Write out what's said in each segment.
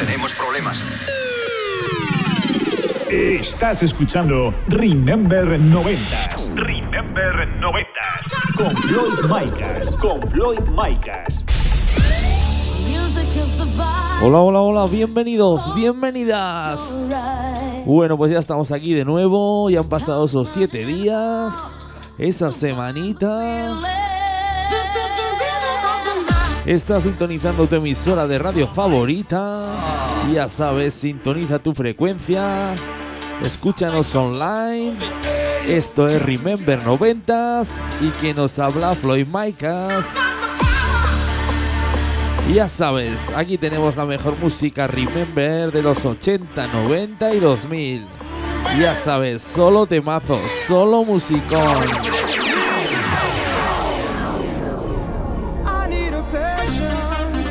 Tenemos problemas. Estás escuchando Remember 90 Remember 90. con Floyd Micas. Con Floyd Micas. Hola, hola, hola, bienvenidos, bienvenidas. Bueno, pues ya estamos aquí de nuevo, ya han pasado esos siete días, esa semanita. Estás sintonizando tu emisora de radio favorita. Ya sabes, sintoniza tu frecuencia. Escúchanos online. Esto es Remember 90s y quien nos habla Floyd Micas. Ya sabes, aquí tenemos la mejor música Remember de los 80, 90 y 2000. Ya sabes, solo temazos, solo musicón.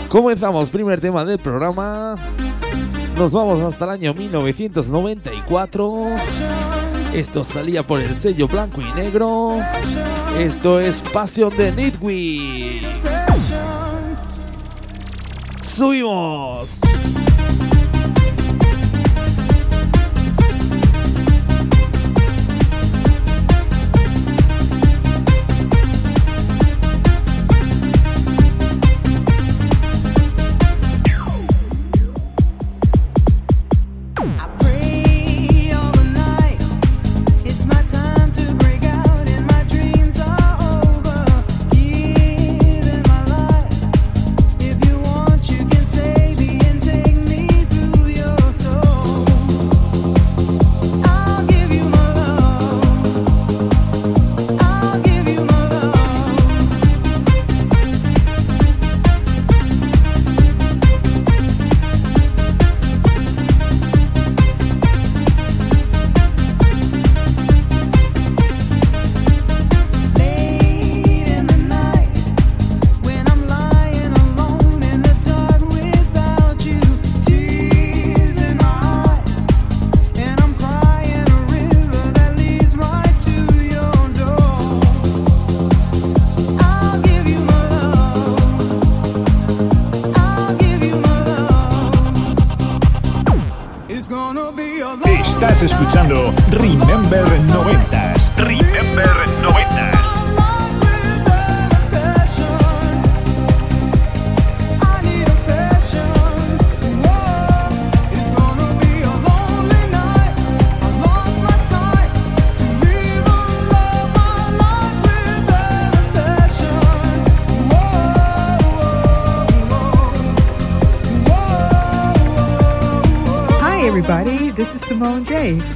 Comenzamos, primer tema del programa. Nos vamos hasta el año 1994. Esto salía por el sello blanco y negro. Esto es Pasión de Nitwig. ¡Subimos!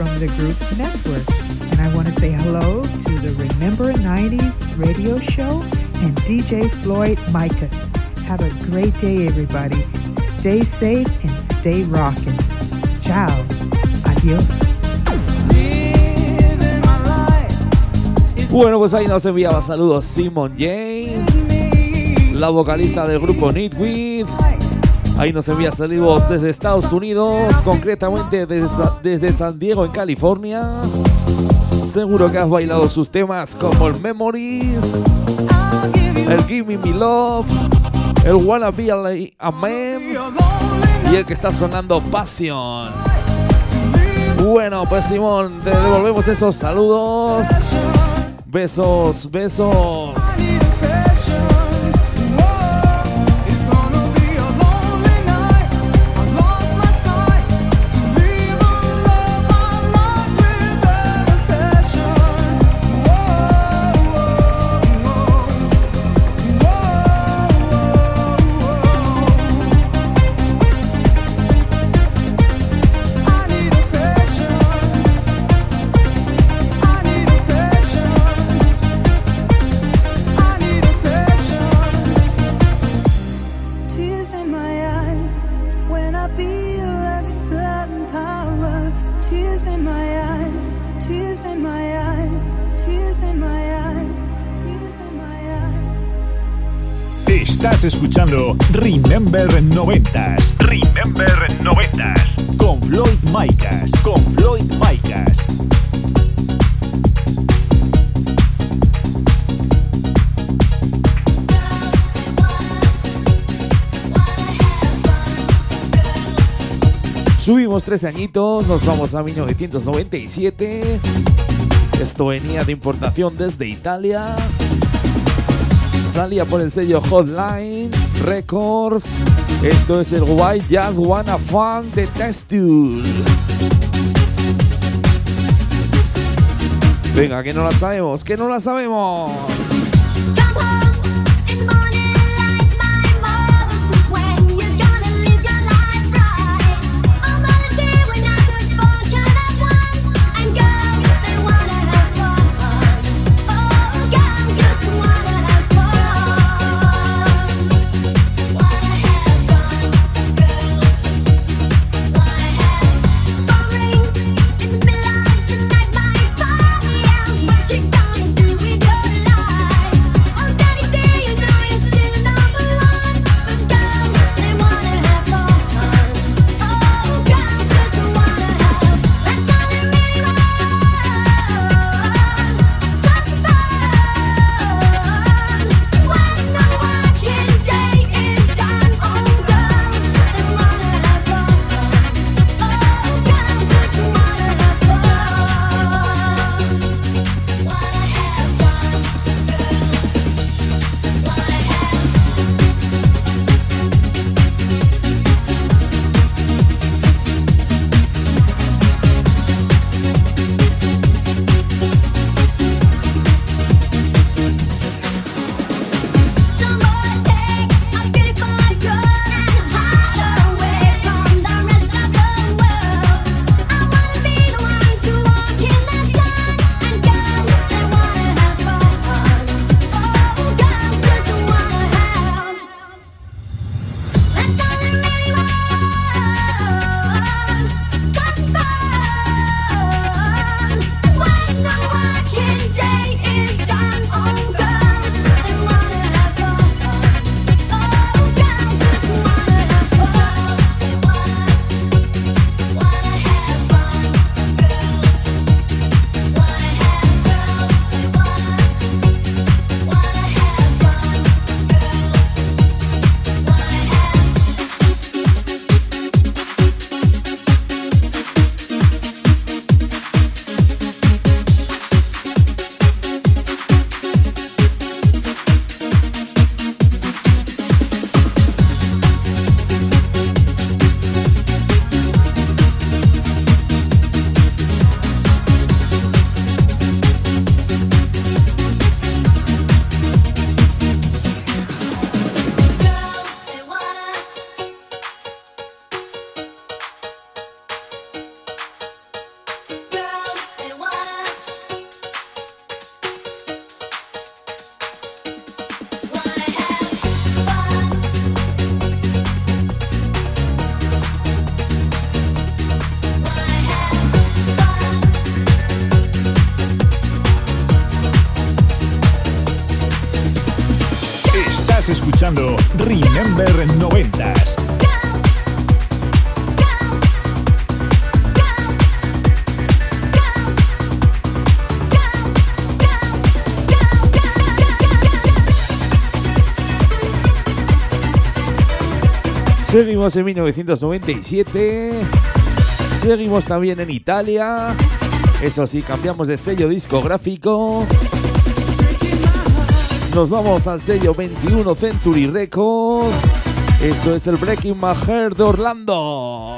From the group Network. And I want to say hello to the Remember 90s radio show and DJ Floyd Micah. Have a great day, everybody. Stay safe and stay rocking. Ciao. Adios. Bueno, pues ahí nos enviaba saludos Simon Jane, la vocalista del grupo Nitwith. Ahí nos envía saludos desde Estados Unidos, concretamente desde, Sa- desde San Diego, en California. Seguro que has bailado sus temas como el Memories, el Give Me Me Love, el Wanna Be a Man y el que está sonando Passion. Bueno, pues Simón, te devolvemos esos saludos. Besos, besos. Escuchando Remember 90s. Remember 90s. Con Floyd Micas. Con Floyd Micas. Subimos tres añitos, nos vamos a 1997. Esto venía de importación desde Italia salía por el sello Hotline Records. Esto es el White Jazz Wanna Fun de Testul. Venga, que no la sabemos, que no la sabemos. Seguimos en 1997. Seguimos también en Italia. Eso sí, cambiamos de sello discográfico. Nos vamos al sello 21 Century Records. Esto es el Breaking My Heart de Orlando.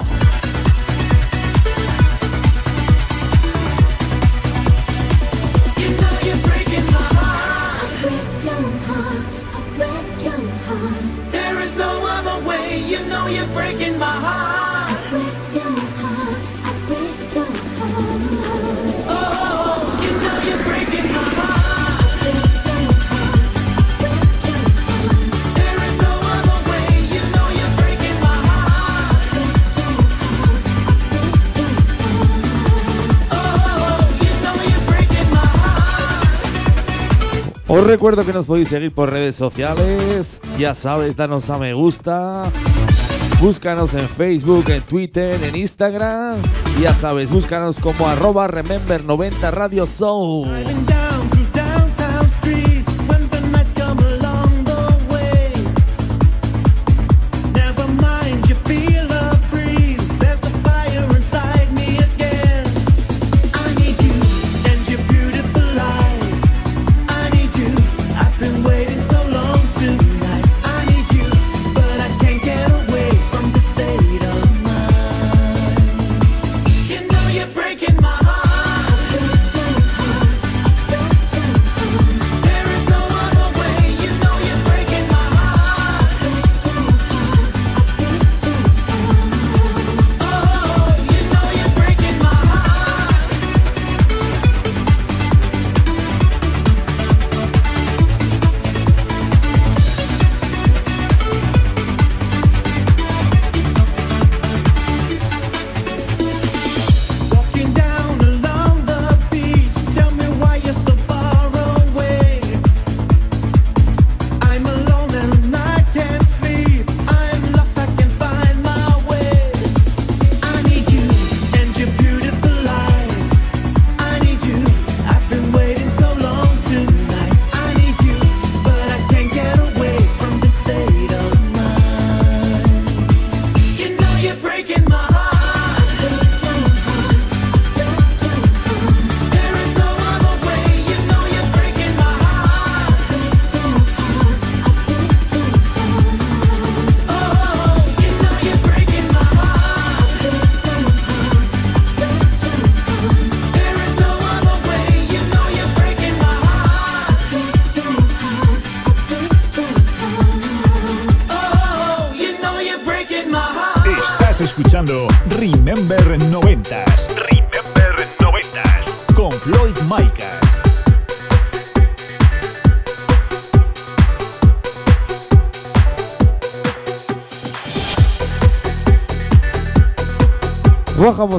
Os recuerdo que nos podéis seguir por redes sociales. Ya sabes, danos a me gusta. Búscanos en Facebook, en Twitter, en Instagram. Ya sabes, búscanos como arroba Remember 90 Radio Show.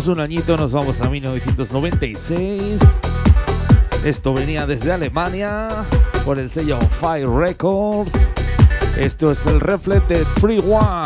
Un añito nos vamos a 1996. Esto venía desde Alemania por el sello Fire Records. Esto es el reflejo de Free One.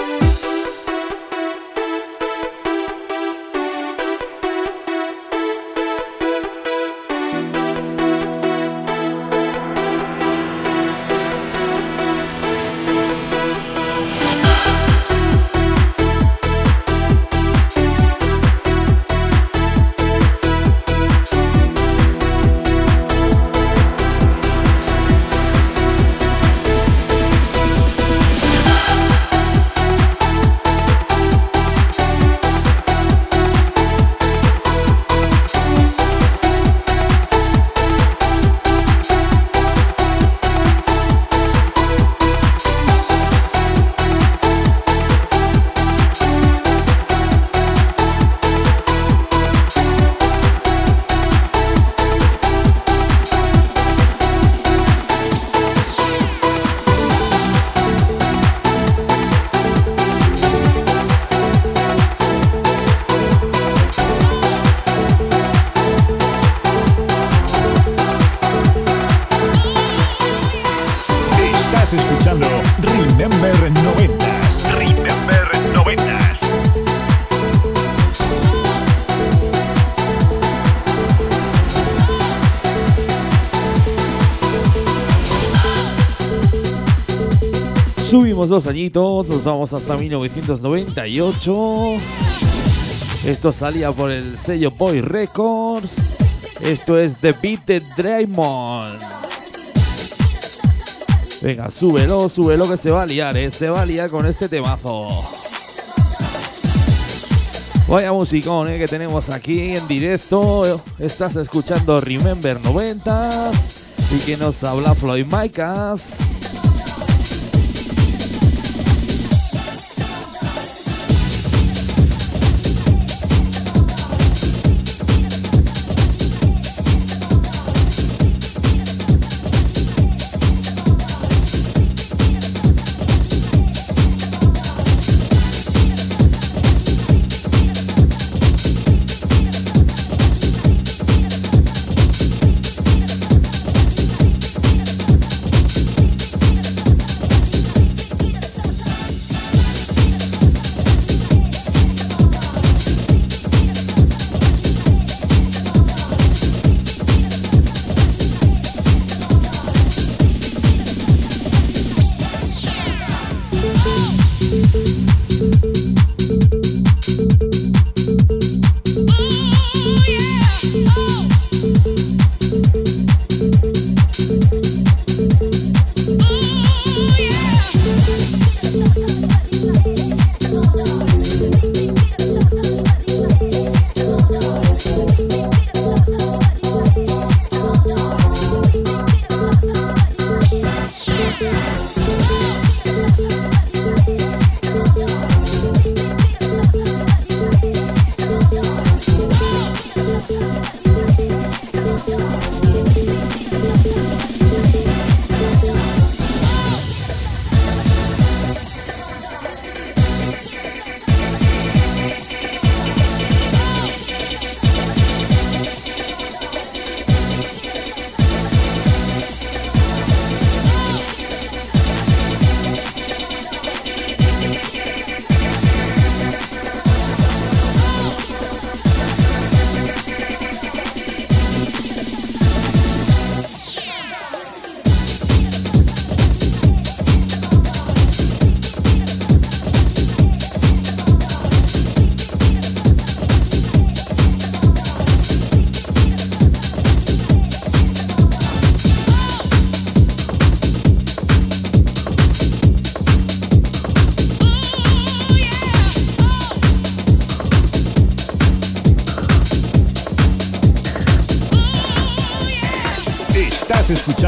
dos añitos, nos vamos hasta 1998. Esto salía por el sello Boy Records. Esto es The Beat de Draymond. Venga, súbelo, súbelo que se va a liar, ¿eh? Se va a liar con este temazo. Vaya musicón ¿eh? que tenemos aquí en directo. Estás escuchando Remember 90 y que nos habla Floyd Micas.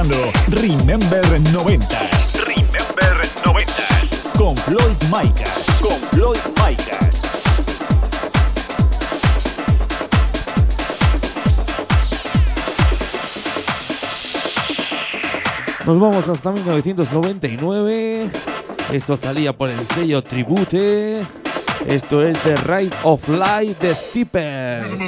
Escuchando Remember 90s Remember 90s. con Floyd Micas. Con Floyd Micas. Nos vamos hasta 1999. Esto salía por el sello Tribute. Esto es The Ride of Light de Steepers.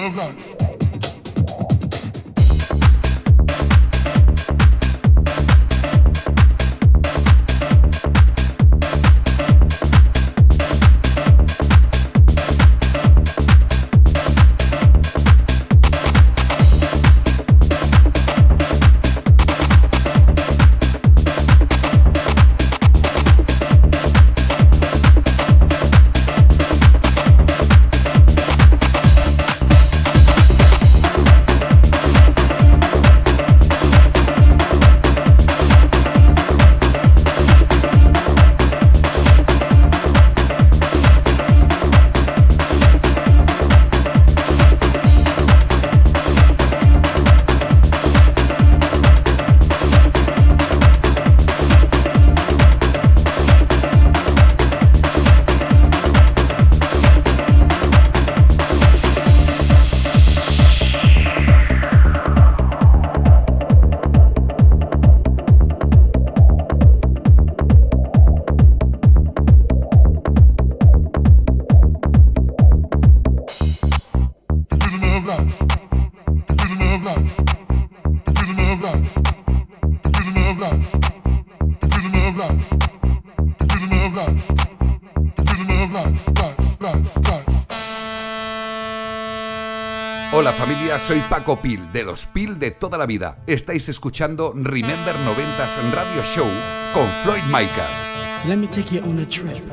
Soy Paco Pil, de los Pil de toda la vida. Estáis escuchando Remember 90s Radio Show con Floyd Micas. So let me take you on a trip.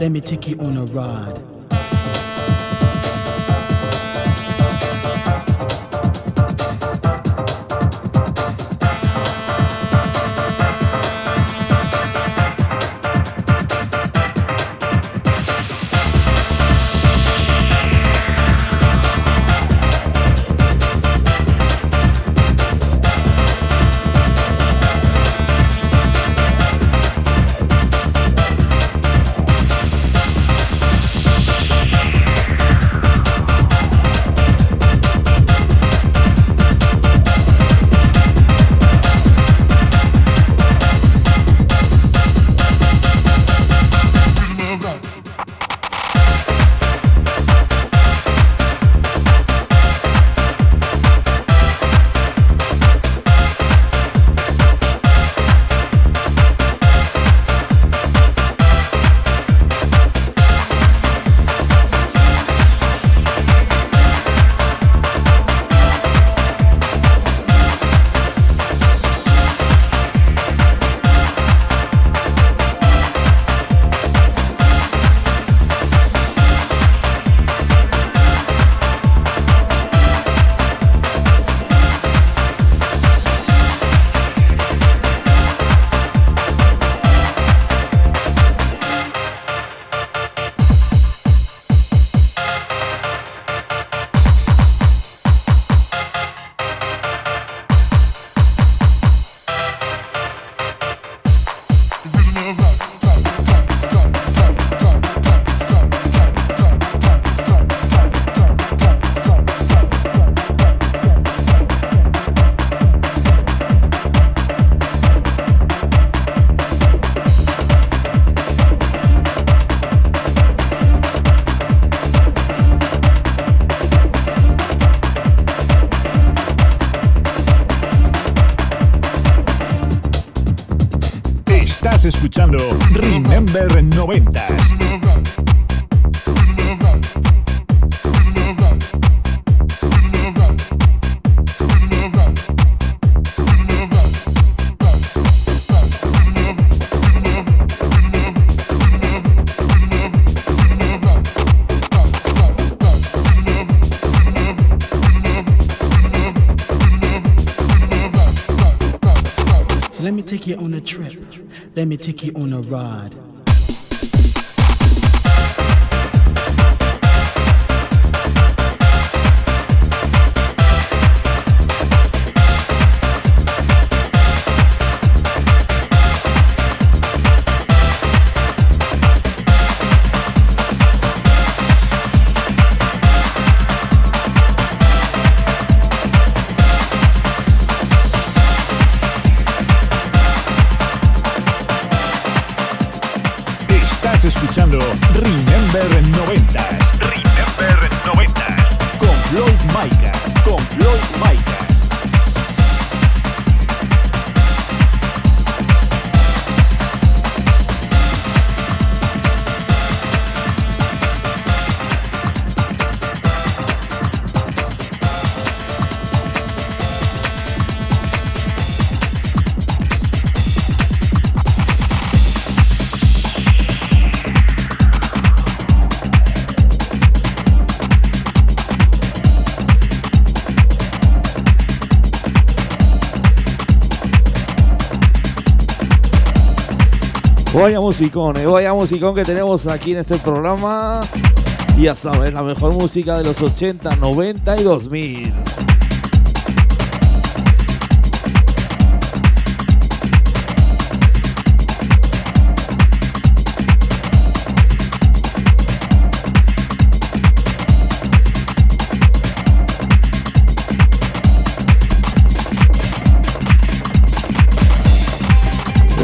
Let me take you on a ride. Let me take you on a ride. Escuchando Remember Vaya musicón, eh, vaya musicón que tenemos aquí en este programa. Ya sabes, la mejor música de los 80, 90 y 2000.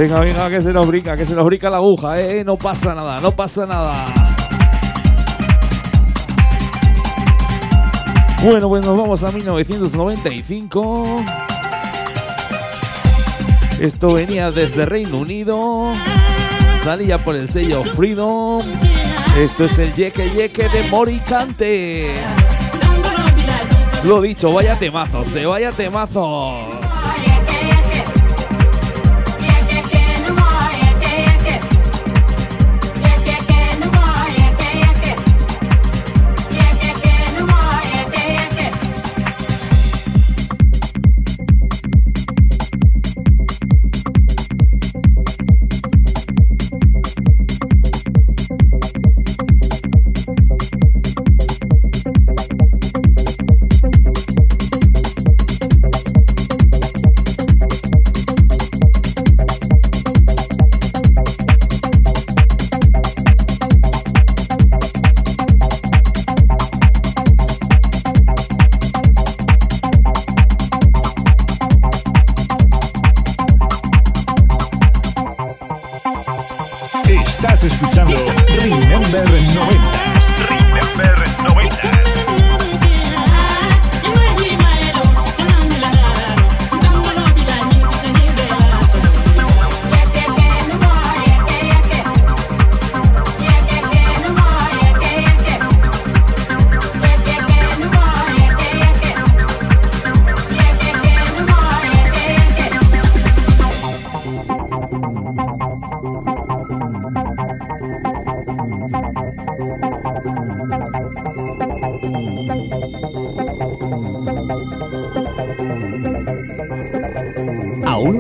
Venga, venga, que se nos brinca, que se nos brinca la aguja, eh. No pasa nada, no pasa nada. Bueno, pues nos vamos a 1995. Esto venía desde Reino Unido. Salía por el sello Freedom. Esto es el Yeke Yeke de Moricante. Lo dicho, vaya temazo, se vaya temazo.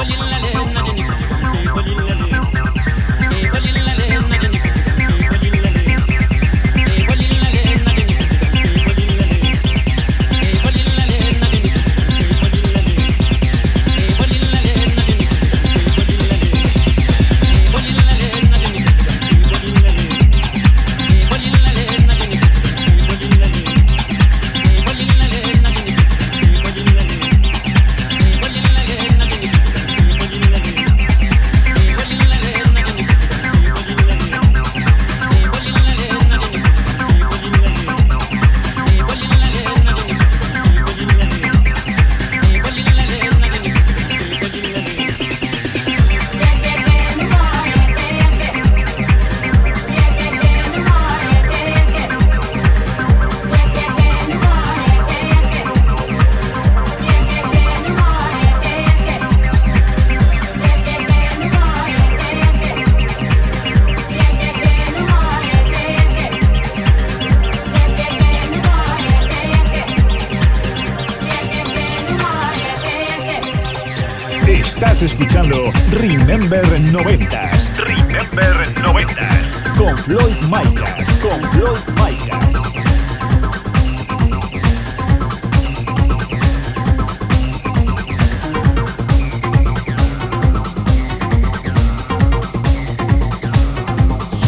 Estás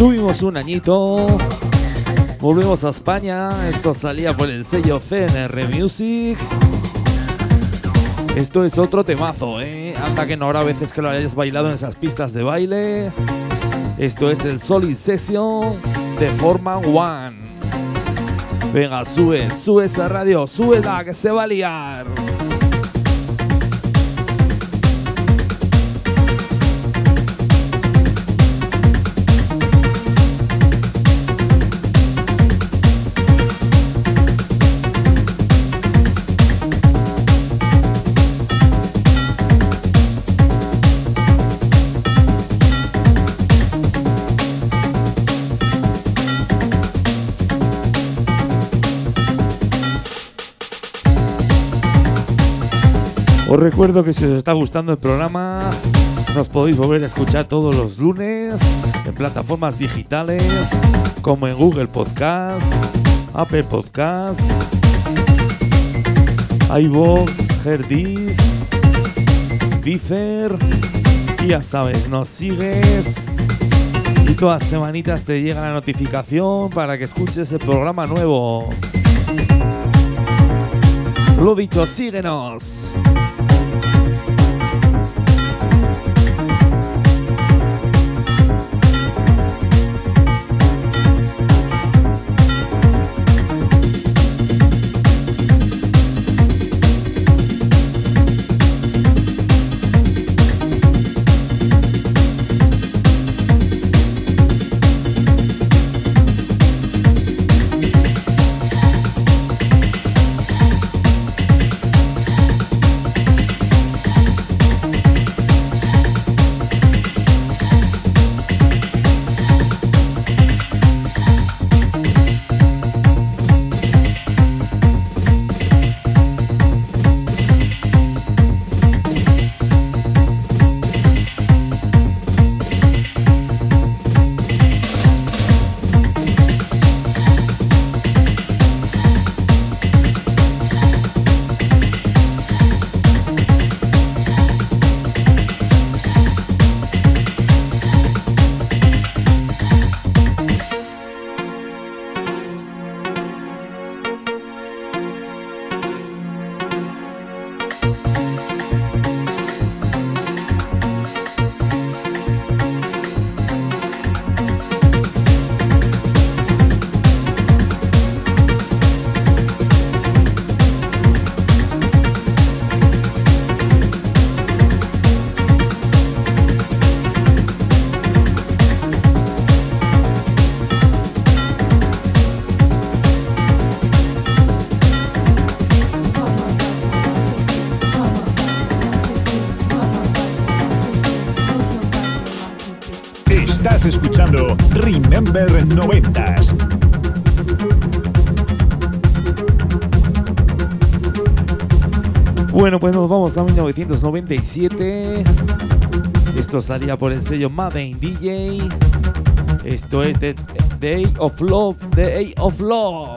Subimos un añito. Volvemos a España. Esto salía por el sello CNR Music. Esto es otro temazo, ¿eh? Anda que no habrá veces que lo hayas bailado en esas pistas de baile. Esto es el Solid Session de Forman One. Venga, sube, sube esa radio, súbela que se va a liar. Recuerdo que si os está gustando el programa, nos podéis volver a escuchar todos los lunes en plataformas digitales como en Google Podcast, Apple Podcast, iVoox, Herdis, Deezer. Y ya sabes, nos sigues y todas semanitas te llega la notificación para que escuches el programa nuevo. Lo dicho, síguenos. A 1997. Esto salía por el sello Madden DJ. Esto es The Day of Love, The Day of Love.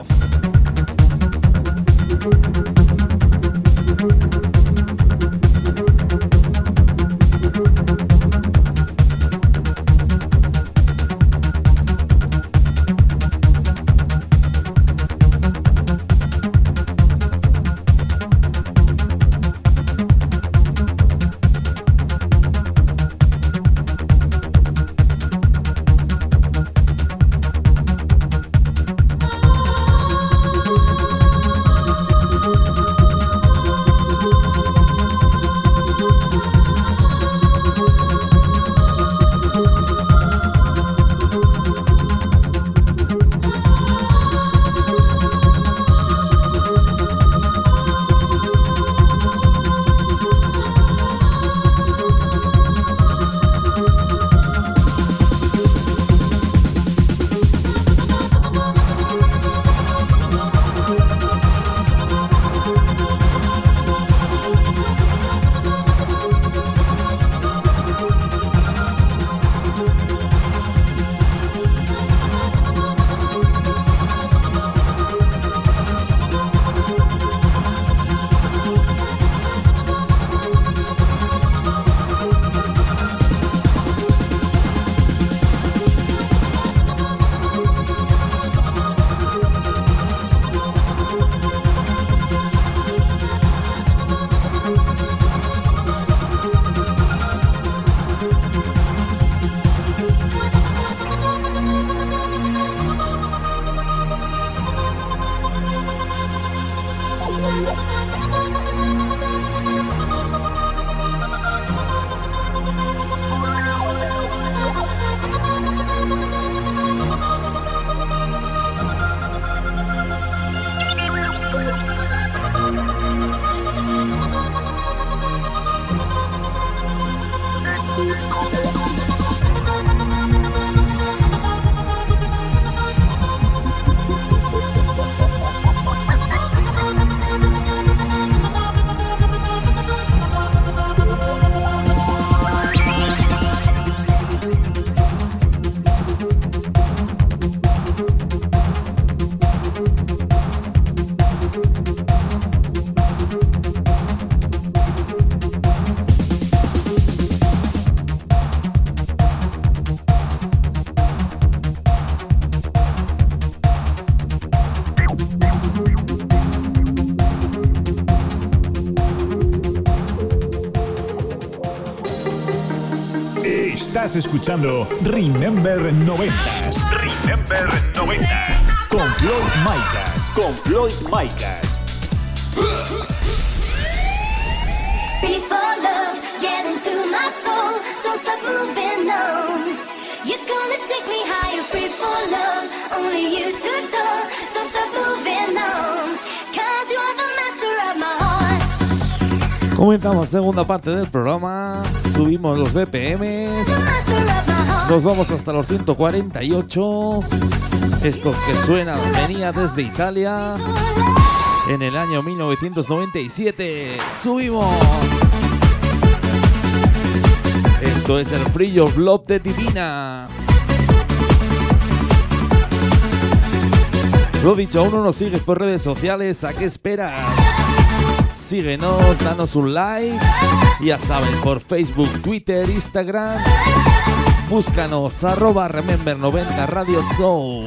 Estás escuchando Remember 90s Remember 90. con Floyd Micas. Con Floyd Micas. Before love, get into my soul. Don't stop moving on. You're gonna take me higher. Free for love, only you to adore. Don't stop moving on. Cause you are the master of my heart. Comenzamos segunda parte del programa. Subimos los BPMs. Nos vamos hasta los 148. Esto que suena venía desde Italia en el año 1997. Subimos. Esto es el of Love de Divina. Lo dicho, aún no nos sigues por redes sociales. ¿A qué esperas? Síguenos, danos un like. Ya sabes, por Facebook, Twitter, Instagram. Búscanos arroba Remember 90 Radio Show.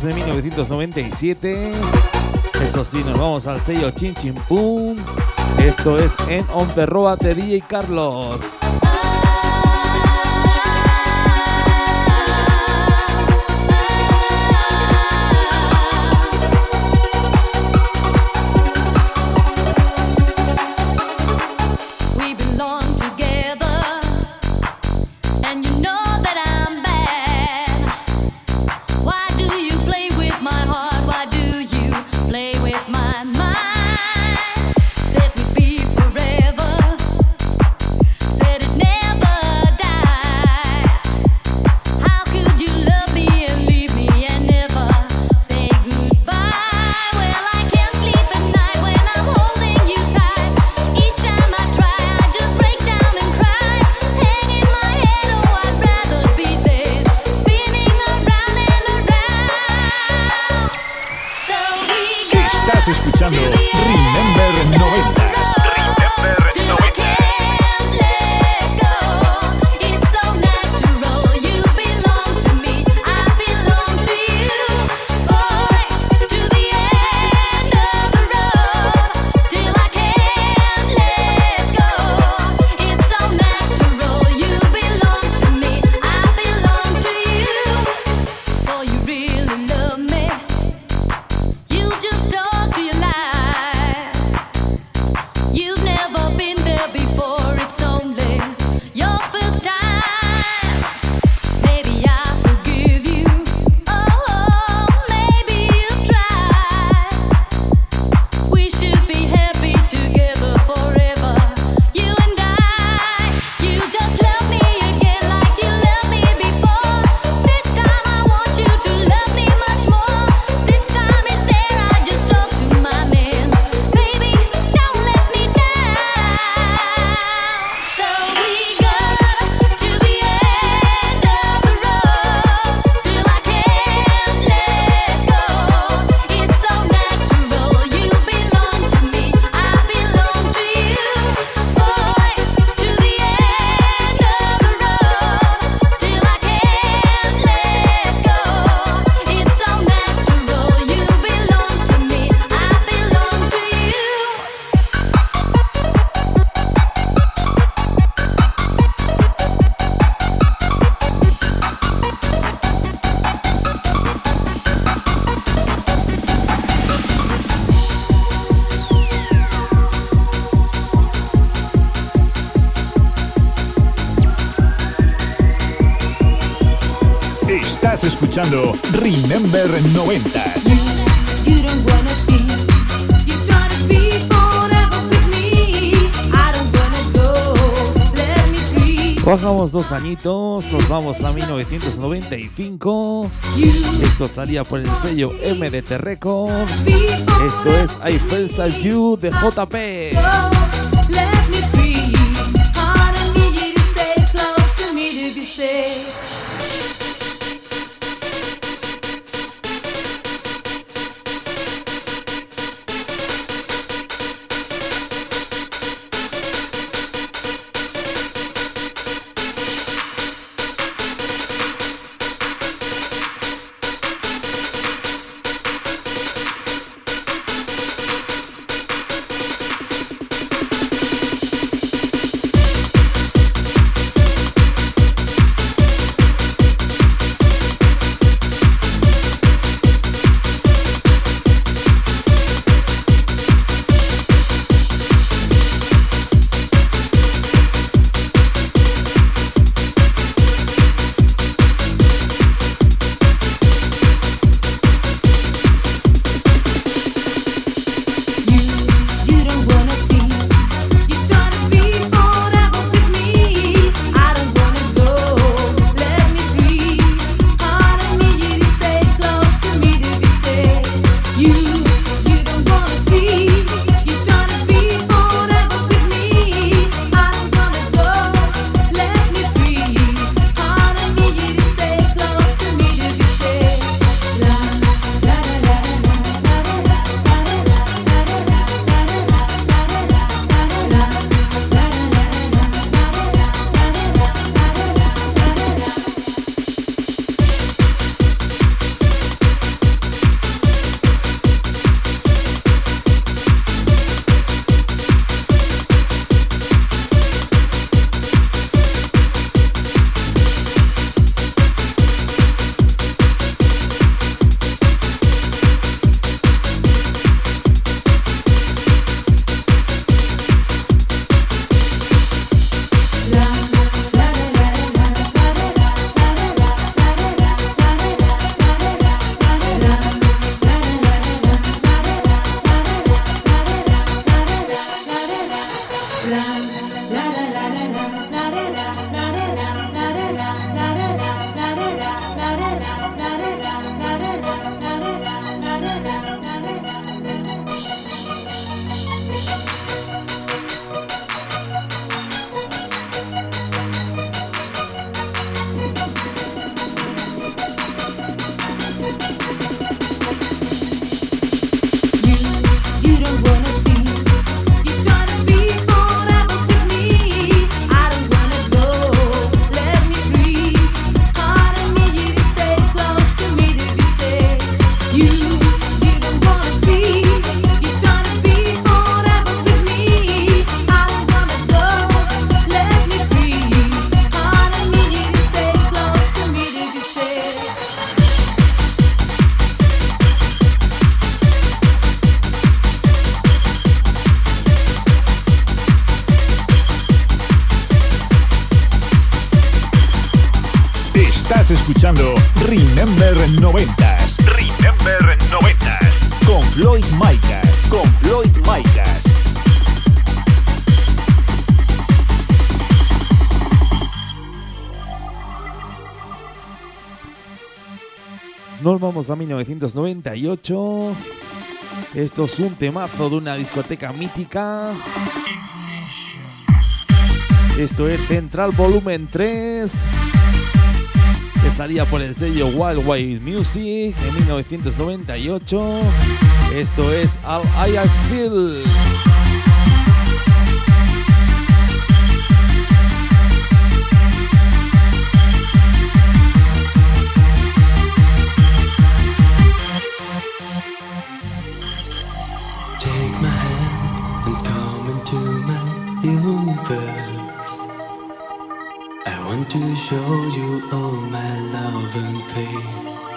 Seguimos en 1997. Eso sí, nos vamos al sello Chin Chin Pum. Esto es En On The Road de Carlos. escuchando Remember 90. Bajamos dos añitos, nos vamos a 1995. Esto salía por el sello MDT Records. Esto es I Felt You de JP. 90s. Remember 90s. Con Floyd Micas. Con Floyd Micas. Nos vamos a 1998. Esto es un temazo de una discoteca mítica. Esto es Central Volumen 3. Salía por el sello Wild Wild Music en 1998. Esto es All I Feel. Show you all my love and faith.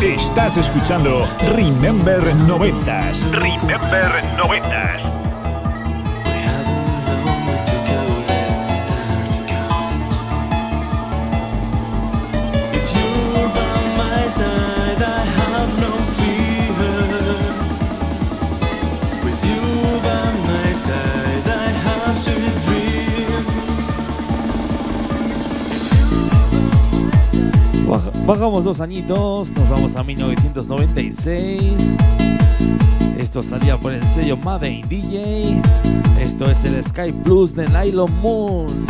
Estás escuchando Remember 90s. Remember 90s. Bajamos dos añitos, nos vamos a 1996. Esto salía por el sello Made in DJ. Esto es el Sky Plus de Nylon Moon.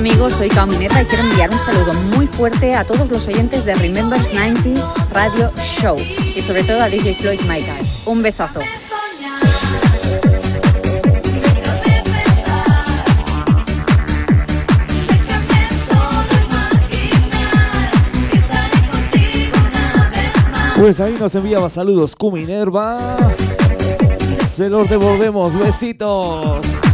Amigos, soy Cao Mineta y quiero enviar un saludo muy fuerte a todos los oyentes de Remember 90s Radio Show y sobre todo a DJ Floyd Micas. Un besazo. Pues ahí nos enviaba saludos Kuminerva. Se los devolvemos, besitos.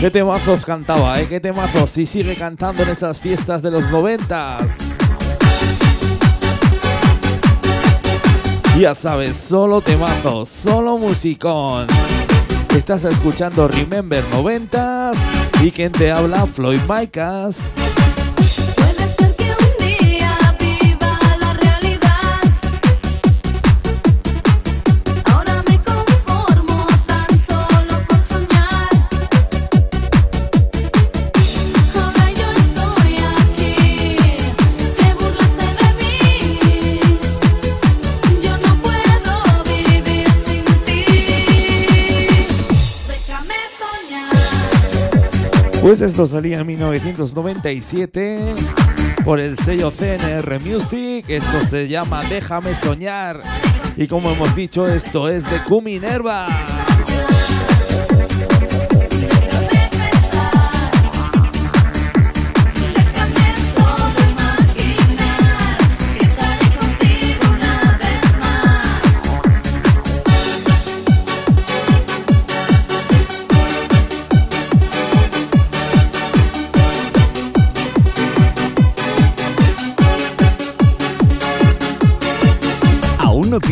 Qué temazos cantaba, ¿eh? Qué temazos. Y sigue cantando en esas fiestas de los noventas. Ya sabes, solo temazos, solo musicón. Estás escuchando Remember noventas y quien te habla, Floyd Micas. Pues esto salía en 1997 por el sello CNR Music. Esto se llama Déjame soñar. Y como hemos dicho, esto es de Kumi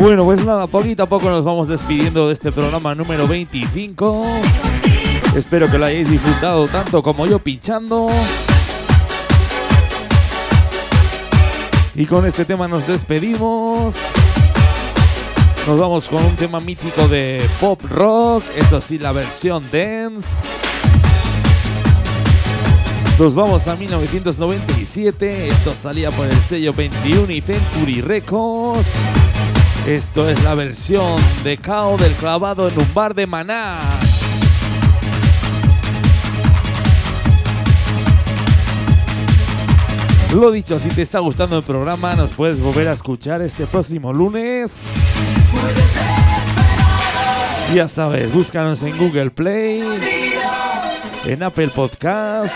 Bueno, pues nada, poquito a poco nos vamos despidiendo de este programa número 25. Espero que lo hayáis disfrutado tanto como yo pinchando. Y con este tema nos despedimos. Nos vamos con un tema mítico de pop rock, eso sí, la versión dance. Nos vamos a 1997, esto salía por el sello 21 y Century Records. Esto es la versión de Cao del clavado en un bar de Maná. Lo dicho, si te está gustando el programa, nos puedes volver a escuchar este próximo lunes. Ya sabes, búscanos en Google Play, en Apple Podcast.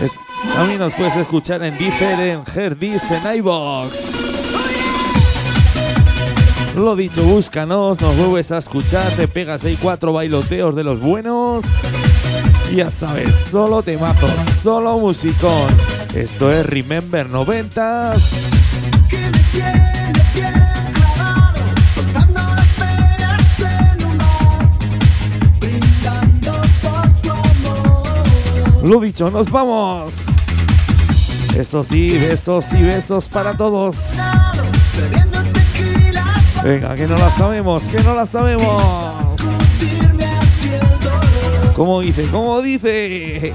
Es- también nos puedes escuchar en Deezer, en Herdis, en iBox. Lo dicho, búscanos, nos vuelves a escuchar, te pegas ahí cuatro bailoteos de los buenos. Ya sabes, solo temazos, solo musicón. Esto es Remember 90s. Lo dicho, nos vamos. Eso sí, besos y besos para todos. Venga, que no la sabemos, que no la sabemos. ¿Cómo dice? ¿Cómo dice?